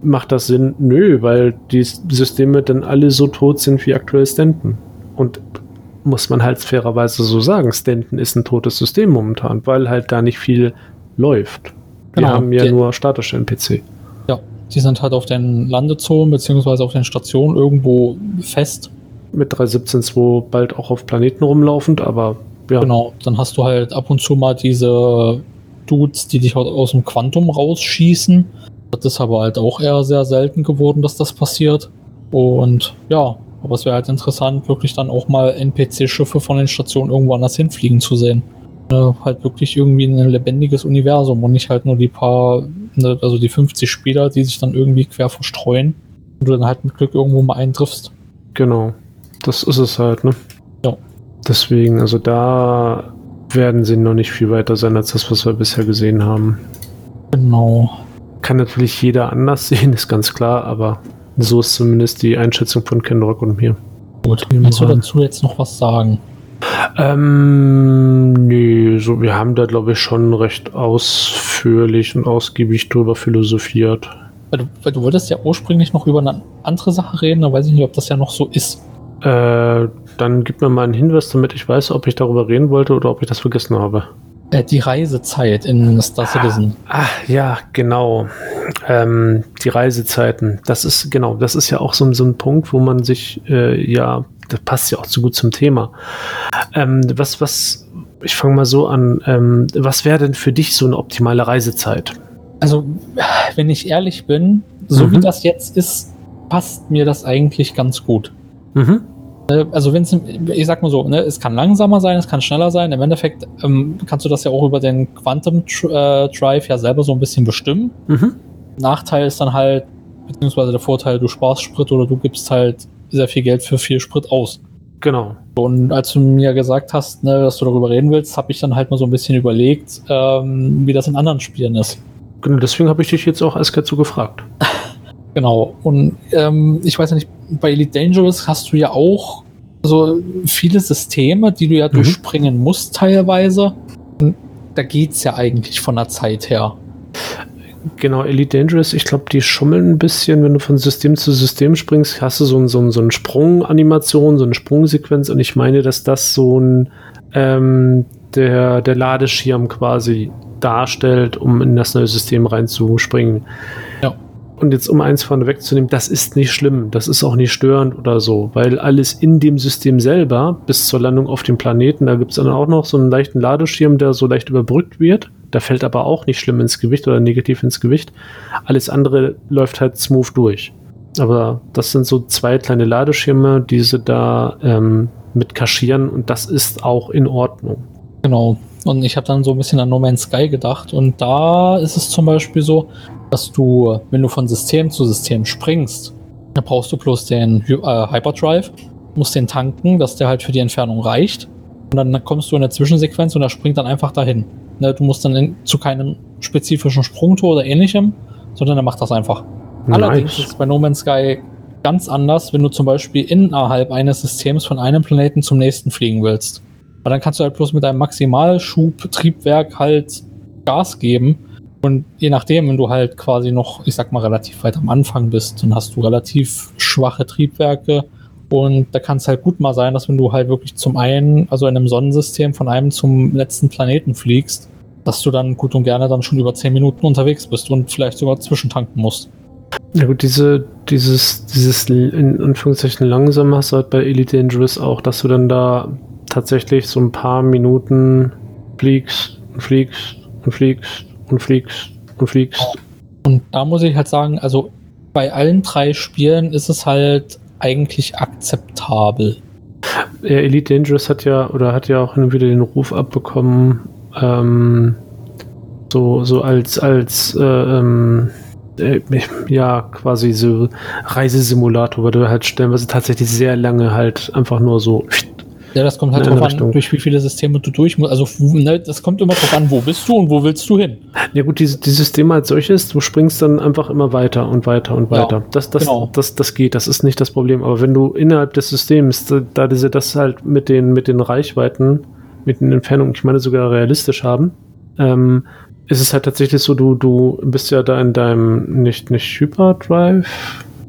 macht das Sinn? Nö, weil die Systeme dann alle so tot sind wie aktuell Stanton. Und muss man halt fairerweise so sagen, Stanton ist ein totes System momentan, weil halt da nicht viel läuft. Wir genau, haben ja nur statische NPC. Die sind halt auf den Landezonen beziehungsweise auf den Stationen irgendwo fest. Mit 3.17.2 bald auch auf Planeten rumlaufend, aber ja. Genau, dann hast du halt ab und zu mal diese Dudes, die dich halt aus dem Quantum rausschießen. Das ist aber halt auch eher sehr selten geworden, dass das passiert. Und ja, aber es wäre halt interessant, wirklich dann auch mal NPC-Schiffe von den Stationen irgendwo anders hinfliegen zu sehen. Ne, halt wirklich irgendwie ein lebendiges Universum und nicht halt nur die paar ne, also die 50 Spieler, die sich dann irgendwie quer verstreuen und du dann halt mit Glück irgendwo mal eintriffst. Genau. Das ist es halt, ne? Ja. Deswegen, also da werden sie noch nicht viel weiter sein als das, was wir bisher gesehen haben. Genau. Kann natürlich jeder anders [laughs] sehen, ist ganz klar, aber so ist zumindest die Einschätzung von Ken Rock und mir. Gut, willst du dazu jetzt noch was sagen? Ähm, nee, so, wir haben da, glaube ich, schon recht ausführlich und ausgiebig drüber philosophiert. Weil du, weil du wolltest ja ursprünglich noch über eine andere Sache reden, da weiß ich nicht, ob das ja noch so ist. Äh, dann gib mir mal einen Hinweis, damit ich weiß, ob ich darüber reden wollte oder ob ich das vergessen habe. Äh, die Reisezeit in Star Citizen. Ah, ja, genau. Ähm, die Reisezeiten. Das ist, genau, das ist ja auch so, so ein Punkt, wo man sich äh, ja das passt ja auch zu gut zum Thema. Ähm, was, was, ich fange mal so an, ähm, was wäre denn für dich so eine optimale Reisezeit? Also, wenn ich ehrlich bin, so mhm. wie das jetzt ist, passt mir das eigentlich ganz gut. Mhm. Äh, also wenn es, ich sag mal so, ne, es kann langsamer sein, es kann schneller sein. Im Endeffekt ähm, kannst du das ja auch über den Quantum äh, Drive ja selber so ein bisschen bestimmen. Mhm. Nachteil ist dann halt, beziehungsweise der Vorteil, du sparst Sprit oder du gibst halt sehr viel Geld für viel Sprit aus. Genau. Und als du mir gesagt hast, ne, dass du darüber reden willst, habe ich dann halt mal so ein bisschen überlegt, ähm, wie das in anderen Spielen ist. Genau, deswegen habe ich dich jetzt auch erst dazu gefragt. [laughs] Genau. Und ähm, ich weiß ja nicht, bei Elite Dangerous hast du ja auch so viele Systeme, die du ja Mhm. durchspringen musst teilweise. Und da geht's ja eigentlich von der Zeit her. Genau, Elite Dangerous, ich glaube, die schummeln ein bisschen, wenn du von System zu System springst, hast du so, ein, so, ein, so eine Sprunganimation, so eine Sprungsequenz und ich meine, dass das so ein ähm, der, der Ladeschirm quasi darstellt, um in das neue System reinzuspringen. Ja. Und jetzt, um eins vorne wegzunehmen, das ist nicht schlimm, das ist auch nicht störend oder so, weil alles in dem System selber bis zur Landung auf dem Planeten, da gibt es dann auch noch so einen leichten Ladeschirm, der so leicht überbrückt wird. Da fällt aber auch nicht schlimm ins Gewicht oder negativ ins Gewicht. Alles andere läuft halt smooth durch. Aber das sind so zwei kleine Ladeschirme, die sie da ähm, mit kaschieren und das ist auch in Ordnung. Genau. Und ich habe dann so ein bisschen an No Man's Sky gedacht. Und da ist es zum Beispiel so, dass du, wenn du von System zu System springst, dann brauchst du bloß den äh, Hyperdrive, musst den tanken, dass der halt für die Entfernung reicht. Und dann kommst du in der Zwischensequenz und er springt dann einfach dahin. Ne, du musst dann in, zu keinem spezifischen Sprungtor oder ähnlichem, sondern er macht das einfach. Allerdings ist es bei No Man's Sky ganz anders, wenn du zum Beispiel innerhalb eines Systems von einem Planeten zum nächsten fliegen willst. Weil dann kannst du halt bloß mit einem Maximalschub-Triebwerk halt Gas geben. Und je nachdem, wenn du halt quasi noch, ich sag mal, relativ weit am Anfang bist, dann hast du relativ schwache Triebwerke. Und da kann es halt gut mal sein, dass wenn du halt wirklich zum einen, also in einem Sonnensystem von einem zum letzten Planeten fliegst, dass du dann gut und gerne dann schon über 10 Minuten unterwegs bist und vielleicht sogar zwischentanken musst. Ja gut, diese, dieses, dieses in Anführungszeichen langsam hast du halt bei Elite Dangerous auch, dass du dann da tatsächlich so ein paar Minuten fliegst und fliegst und fliegst und fliegst und fliegst. Und da muss ich halt sagen, also bei allen drei Spielen ist es halt eigentlich akzeptabel. Ja, Elite Dangerous hat ja oder hat ja auch wieder den Ruf abbekommen, ähm, so, so als, als äh, ähm, äh, ja, quasi so Reisesimulator, weil du halt stellenweise tatsächlich sehr lange halt einfach nur so Ja, das kommt halt drauf an, durch wie viele Systeme du durch musst. Also, ne, das kommt immer drauf an, wo bist du und wo willst du hin. Ja gut, die, die Systeme als solches, du springst dann einfach immer weiter und weiter und Ja, weiter. das, das, genau. das, das geht, das ist nicht das Problem. Aber wenn du innerhalb des Systems, da- da diese das halt mit den, mit den Reichweiten, mit den Entfernungen, ich meine sogar realistisch haben, ähm, ist es halt tatsächlich so, du, du bist ja da in deinem nicht, nicht Hyperdrive,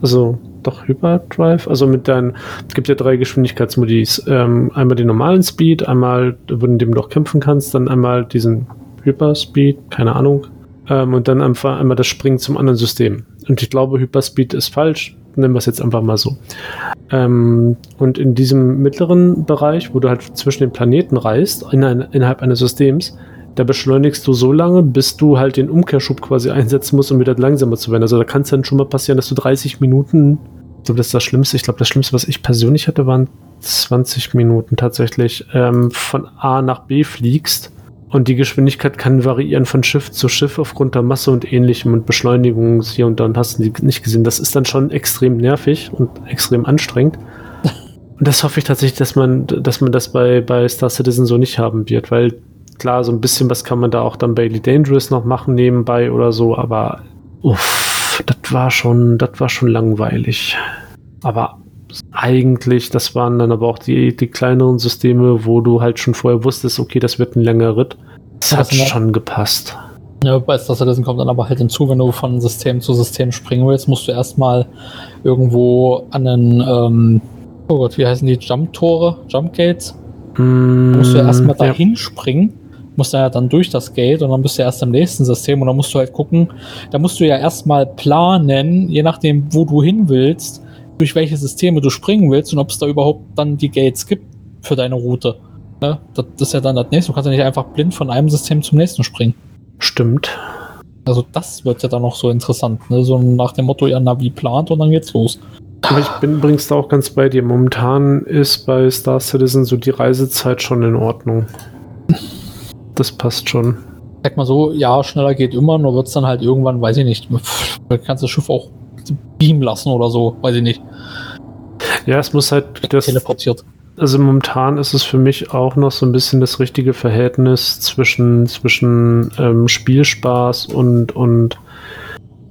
also doch Hyperdrive, also mit deinen, es gibt ja drei Geschwindigkeitsmodis. Ähm, einmal den normalen Speed, einmal, in dem du auch kämpfen kannst, dann einmal diesen Hyperspeed, keine Ahnung, ähm, und dann einfach einmal das Springen zum anderen System. Und ich glaube, Hyperspeed ist falsch, nennen wir es jetzt einfach mal so. Ähm, und in diesem mittleren Bereich, wo du halt zwischen den Planeten reist, in ein, innerhalb eines Systems, da beschleunigst du so lange, bis du halt den Umkehrschub quasi einsetzen musst, um wieder langsamer zu werden. Also da kann es dann schon mal passieren, dass du 30 Minuten, ich glaube, das ist das Schlimmste, ich glaube, das Schlimmste, was ich persönlich hatte, waren 20 Minuten tatsächlich, ähm, von A nach B fliegst. Und die Geschwindigkeit kann variieren von Schiff zu Schiff aufgrund der Masse und ähnlichem und Beschleunigung hier und da und hast du die nicht gesehen. Das ist dann schon extrem nervig und extrem anstrengend. [laughs] Und das hoffe ich tatsächlich, dass man, dass man das bei, bei Star Citizen so nicht haben wird, weil klar, so ein bisschen was kann man da auch dann bei Elite Dangerous noch machen nebenbei oder so, aber uff, das war schon, das war schon langweilig. Aber eigentlich, das waren dann aber auch die, die kleineren Systeme, wo du halt schon vorher wusstest, okay, das wird ein langer Ritt. Das hat das war- schon gepasst. Ja, bei Star Citizen kommt dann aber halt hinzu, wenn du von System zu System springen willst, musst du erstmal irgendwo an den, ähm, oh Gott, wie heißen die, Jump-Tore, Jump-Gates? Mm, musst du erstmal ja. dahin springen, musst dann ja dann durch das Gate und dann bist du erst im nächsten System und dann musst du halt gucken, da musst du ja erstmal planen, je nachdem, wo du hin willst, durch welche Systeme du springen willst und ob es da überhaupt dann die Gates gibt für deine Route. Ne? Das ist ja dann das nächste. Du kannst ja nicht einfach blind von einem System zum nächsten springen. Stimmt. Also das wird ja dann noch so interessant. Ne? So nach dem Motto, ja, Navi plant und dann geht's los. Aber ich bin übrigens da auch ganz bei dir. Momentan ist bei Star Citizen so die Reisezeit schon in Ordnung. Das passt schon. Sag mal so, ja, schneller geht immer, nur wird's dann halt irgendwann, weiß ich nicht, kannst das Schiff auch beamen lassen oder so, weiß ich nicht, Ja, es muss halt das, teleportiert. also momentan ist es für mich auch noch so ein bisschen das richtige Verhältnis zwischen, zwischen ähm, Spielspaß und, und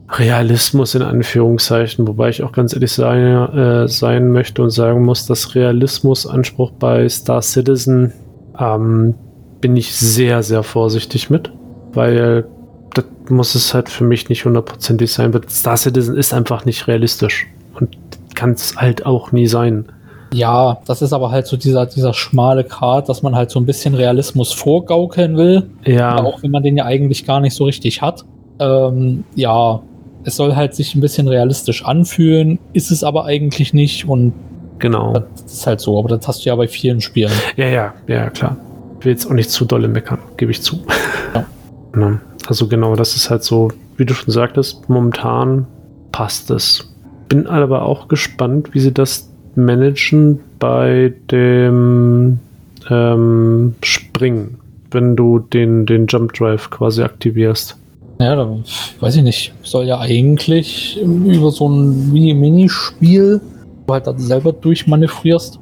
Realismus in Anführungszeichen, wobei ich auch ganz ehrlich sein, äh, sein möchte und sagen muss, dass Realismusanspruch bei Star Citizen ähm, bin ich sehr, sehr vorsichtig mit, weil das muss es halt für mich nicht hundertprozentig sein. Weil Star Citizen ist einfach nicht realistisch und kann es halt auch nie sein. Ja, das ist aber halt so dieser, dieser schmale Grat, dass man halt so ein bisschen Realismus vorgaukeln will. Ja. Auch wenn man den ja eigentlich gar nicht so richtig hat. Ähm, ja, es soll halt sich ein bisschen realistisch anfühlen, ist es aber eigentlich nicht und Genau. das ist halt so, aber das hast du ja bei vielen Spielen. Ja, ja, ja, klar. Will jetzt auch nicht zu dolle meckern, gebe ich zu. Ja. [laughs] Also genau, das ist halt so, wie du schon sagtest, momentan passt es. Bin aber auch gespannt, wie sie das managen bei dem ähm, Springen, wenn du den, den Jump Drive quasi aktivierst. Ja, da weiß ich nicht. Soll ja eigentlich über so ein Mini-Minispiel, wo halt dann selber durchmanövrierst.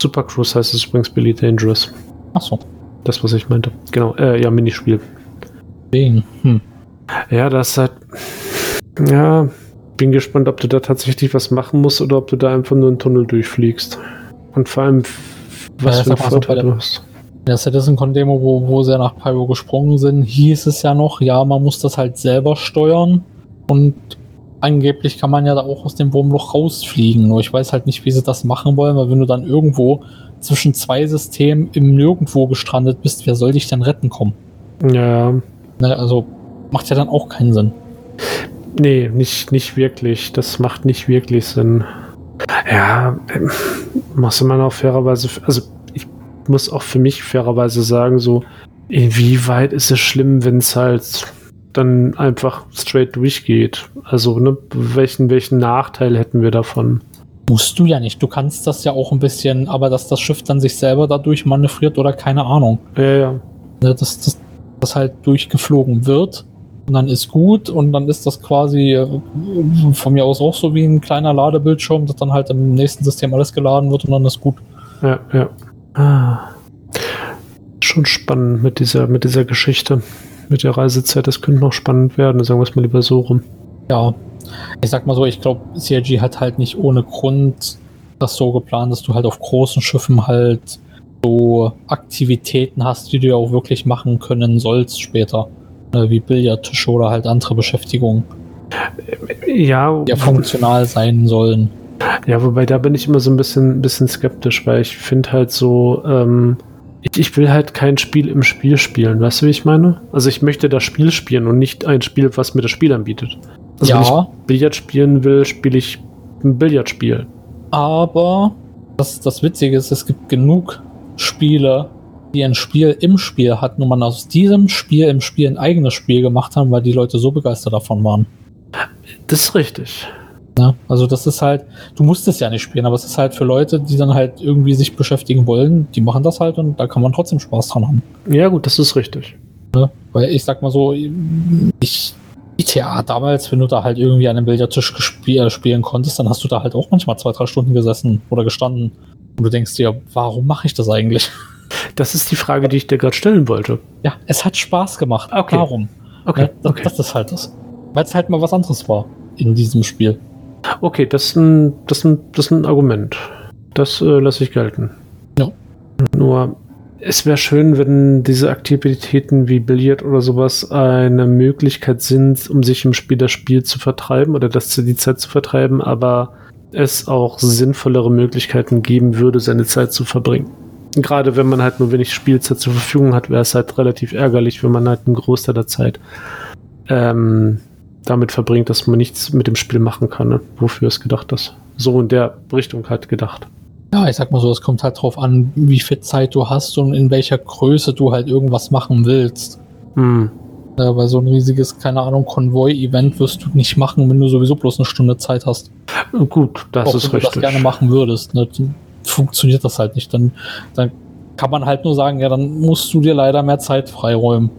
Super Cruise heißt es übrigens Billy Dangerous. Achso, Das, was ich meinte. Genau, äh, ja, Minispiel. wegen. Hm. Ja, das halt. Ja, bin gespannt, ob du da tatsächlich was machen musst oder ob du da einfach nur einen Tunnel durchfliegst. Und vor allem, was Ja, für so, Vorteil der- du hast. In der Citizen-Con-Demo, wo, wo sie nach Pyro gesprungen sind, hieß es ja noch, ja, man muss das halt selber steuern. Und angeblich kann man ja da auch aus dem Wurmloch rausfliegen. Nur ich weiß halt nicht, wie sie das machen wollen, weil wenn du dann irgendwo zwischen zwei Systemen im Nirgendwo gestrandet bist, wer soll dich denn retten kommen? Ja, Ne, also macht ja dann auch keinen Sinn. nee, nicht, nicht wirklich. Das macht nicht wirklich Sinn. Ja, ähm, muss man auch fairerweise. Also, ich muss auch für mich fairerweise sagen, so, inwieweit ist es schlimm, wenn es halt dann einfach straight durchgeht? Also, ne, welchen, welchen Nachteil hätten wir davon? Musst du ja nicht. Du kannst das ja auch ein bisschen, aber dass das Schiff dann sich selber dadurch manövriert oder keine Ahnung. Ja, ja. Ne, dass das, das halt durchgeflogen wird und dann ist gut und dann ist das quasi äh, von mir aus auch so wie ein kleiner Ladebildschirm, dass dann halt im nächsten System alles geladen wird und dann ist gut. Ja, ja. Ah. Schon spannend mit dieser, mit dieser Geschichte. Mit der Reisezeit, das könnte noch spannend werden, sagen wir es mal lieber so rum. Ja, ich sag mal so, ich glaube, CRG hat halt nicht ohne Grund das so geplant, dass du halt auf großen Schiffen halt so Aktivitäten hast, die du ja auch wirklich machen können sollst später. Ne, Wie Billardtische oder halt andere Beschäftigungen, Ja, die ja funktional sein sollen. ja, wobei da bin ich immer so ein bisschen, bisschen skeptisch, weil ich finde halt so, ähm, ich, ich will halt kein Spiel im Spiel spielen, weißt du, wie ich meine? Also ich möchte das Spiel spielen und nicht ein Spiel, was mir das Spiel anbietet. Also wenn ich ja, Billard spielen will, spiele ich ein Billardspiel. aber das, das Witzige ist, es gibt genug Spiele, die ein Spiel im Spiel hatten und man aus diesem Spiel im Spiel ein eigenes Spiel gemacht haben, weil die Leute so begeistert davon waren. Das ist richtig. Ne? Also das ist halt, du musst es ja nicht spielen, aber es ist halt für Leute, die dann halt irgendwie sich beschäftigen wollen, die machen das halt und da kann man trotzdem Spaß dran haben. Ja, gut, das ist richtig. Ne? Weil ich sag mal so, ich, GTA damals, wenn du da halt irgendwie an einem Billardtisch gespiel, äh, spielen konntest, dann hast du da halt auch manchmal zwei, drei Stunden gesessen oder gestanden. Und du denkst dir, warum mache ich das eigentlich? [laughs] Das ist die Frage, die ich dir gerade stellen wollte. Ja, es hat Spaß gemacht. Okay. Warum? Okay, Ne? Das, okay. das ist halt das. Weil es halt mal was anderes war in diesem Spiel. Okay, das ist ein, das ist ein, das ist ein Argument. Das äh, lasse ich gelten. Ja. Nur, es wäre schön, wenn diese Aktivitäten wie Billard oder sowas eine Möglichkeit sind, um sich im Spiel das Spiel zu vertreiben oder das die Zeit zu vertreiben, aber es auch sinnvollere Möglichkeiten geben würde, seine Zeit zu verbringen. Gerade wenn man halt nur wenig Spielzeit zur Verfügung hat, wäre es halt relativ ärgerlich, wenn man halt einen Großteil der Zeit ähm, damit verbringt, dass man nichts mit dem Spiel machen kann, ne? wofür es gedacht ist. So in der Richtung halt gedacht. Ja, ich sag mal so, es kommt halt drauf an, wie viel Zeit du hast und in welcher Größe du halt irgendwas machen willst. Hm. Ja, weil so ein riesiges, keine Ahnung, Konvoi-Event wirst du nicht machen, wenn du sowieso bloß eine Stunde Zeit hast. Gut, das Auch ist wenn du richtig. das gerne machen würdest. Ne? Funktioniert das halt nicht. Dann, dann kann man halt nur sagen, ja, dann musst du dir leider mehr Zeit freiräumen.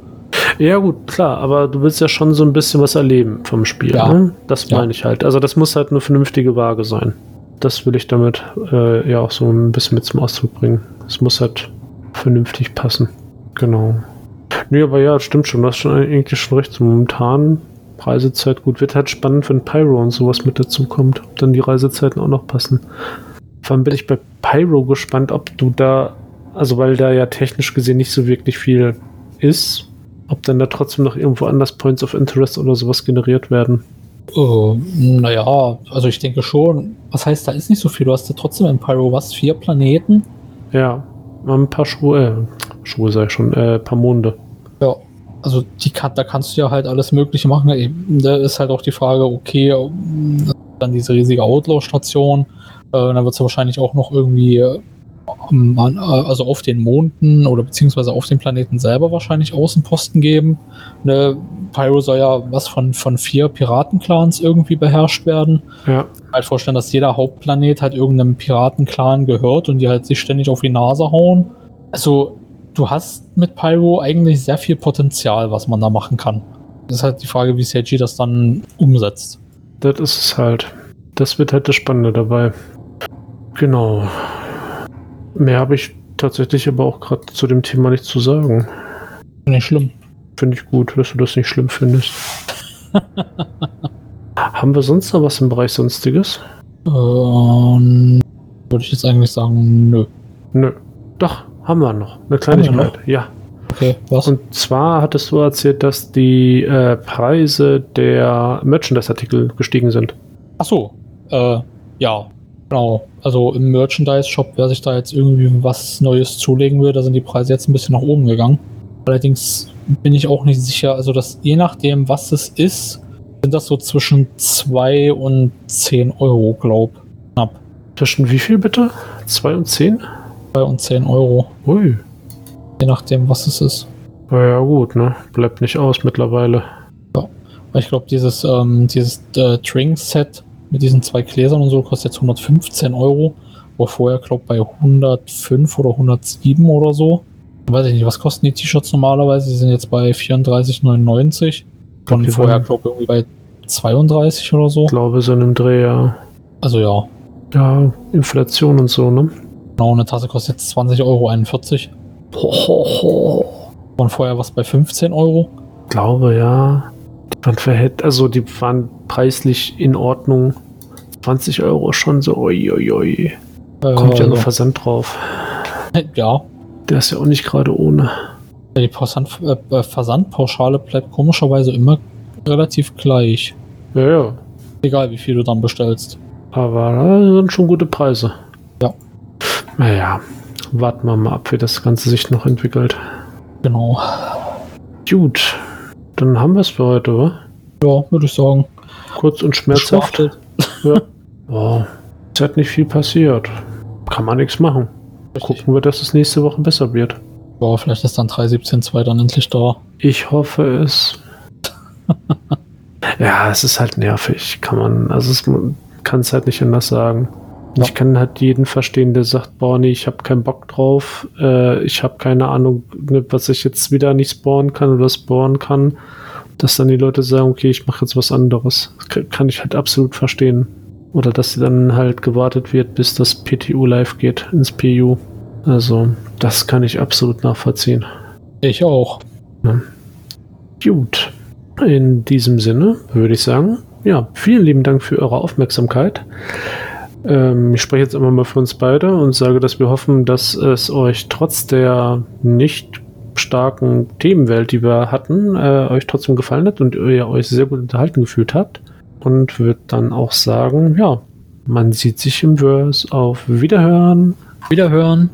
Ja, gut, klar, aber du willst ja schon so ein bisschen was erleben vom Spiel. Ja. Ne? Das Ja. meine ich halt. Also, das muss halt eine vernünftige Waage sein. das will ich damit äh, ja auch so ein bisschen mit zum Ausdruck bringen. Es muss halt vernünftig passen. Genau. Nee, aber ja, stimmt schon. Du hast schon eigentlich schon recht. So momentan Reisezeit gut. Wird halt spannend, wenn Pyro und sowas mit dazu kommt. Ob dann die Reisezeiten auch noch passen. Vor allem bin ich bei Pyro gespannt, ob du da, also weil da ja technisch gesehen nicht so wirklich viel ist, ob dann da trotzdem noch irgendwo anders Points of Interest oder sowas generiert werden. Uh, naja, also ich denke schon. Was heißt, da ist nicht so viel. Du hast ja trotzdem in Pyro was? Vier Planeten? Ja, ein paar Schuhe, äh, Schuhe sag ich schon, äh, ein paar Monde. Ja, also die kann, da kannst du ja halt alles Mögliche machen. Da ist halt auch die Frage, okay, dann diese riesige Outlaw-Station, äh, dann wird es wahrscheinlich auch noch irgendwie äh, also auf den Monden oder beziehungsweise auf dem Planeten selber wahrscheinlich Außenposten geben. Ne, Pyro soll ja was von, von vier Piratenclans irgendwie beherrscht werden. Ja. Halt vorstellen, dass jeder Hauptplanet halt irgendeinem Piratenclan gehört und die halt sich ständig auf die Nase hauen. Also, du hast mit Pyro eigentlich sehr viel Potenzial, was man da machen kann. Das ist halt die Frage, wie Seiji das dann umsetzt. Das ist es halt. Das wird halt das Spannende dabei. Genau. Mehr habe ich tatsächlich aber auch gerade zu dem Thema nicht zu sagen. Nicht schlimm. Finde ich gut, dass du das nicht schlimm findest. [laughs] Haben wir sonst noch was im Bereich Sonstiges? Ähm, würde ich jetzt eigentlich sagen, nö. Nö. Doch, haben wir noch. Eine Kleinigkeit, ja. Okay, was? Und zwar hattest du erzählt, dass die äh, Preise der Merchandise-Artikel gestiegen sind. Ach so, äh, ja, genau. Also im Merchandise-Shop, wer sich da jetzt irgendwie was Neues zulegen will, da sind die Preise jetzt ein bisschen nach oben gegangen. Allerdings bin ich auch nicht sicher. Also, dass je nachdem, was es ist, sind das so zwischen 2 und 10 Euro, glaub. Knapp. Zwischen wie viel bitte? 2 und 10? 2 und 10 Euro. Ui. Je nachdem, was es ist. Ja, ja gut, ne? Bleibt nicht aus mittlerweile. Ja. Ich glaube, dieses, ähm, dieses äh, Drink-Set mit diesen zwei Gläsern und so kostet jetzt 115 Euro. Wo vorher, glaube ich, bei 105 oder 107 oder so weiß ich nicht, was kosten die T-Shirts normalerweise? Die sind jetzt bei 34,99. Von okay, vorher, glaube ich, bei 32 oder so. Ich glaube, so in einem Dreh, ja. Also ja. Ja, Inflation und so, ne? Genau, eine Tasse kostet jetzt 20,41 Euro. Von vorher was bei 15 Euro? Ich glaube, ja. Man verhält, also die waren preislich in Ordnung. 20 Euro schon so, oi, oi, oi. Kommt äh, ja noch. Versand drauf. [laughs] Ja, der ist ja auch nicht gerade ohne. Die Versand, äh, Versandpauschale bleibt komischerweise immer relativ gleich. Ja, ja. Egal, wie viel du dann bestellst. Aber das sind schon gute Preise. Ja. Naja, warten wir mal ab, wie das Ganze sich noch entwickelt. Genau. Gut, dann haben wir es für heute, oder? Ja, würde ich sagen. Kurz und schmerzhaft. [laughs] Ja. oh, es hat nicht viel passiert. Kann man nichts machen. Richtig. Gucken wir, dass es nächste Woche besser wird. Boah, vielleicht ist dann 3.17.2 dann endlich da. Ich hoffe es. [laughs] ja, es ist halt nervig. Kann man, also es kann es halt nicht anders sagen. Ja. Ich kann halt jeden verstehen, der sagt, boah, nee, ich habe keinen Bock drauf. Äh, ich habe keine Ahnung, ne, was ich jetzt wieder nicht spawnen kann oder spawnen kann. Dass dann die Leute sagen, okay, ich mache jetzt was anderes. Das kann ich halt absolut verstehen. Oder dass dann halt gewartet wird, bis das PTU live geht ins PU. Also, das kann ich absolut nachvollziehen. Ich auch. Ja. Gut. In diesem Sinne würde ich sagen, ja, vielen lieben Dank für eure Aufmerksamkeit. Ähm, ich spreche jetzt immer mal für uns beide und sage, dass wir hoffen, dass es euch trotz der nicht starken Themenwelt, die wir hatten, äh, euch trotzdem gefallen hat und ihr euch sehr gut unterhalten gefühlt habt und würde dann auch sagen, ja, man sieht sich im Verse auf Wiederhören. Wiederhören.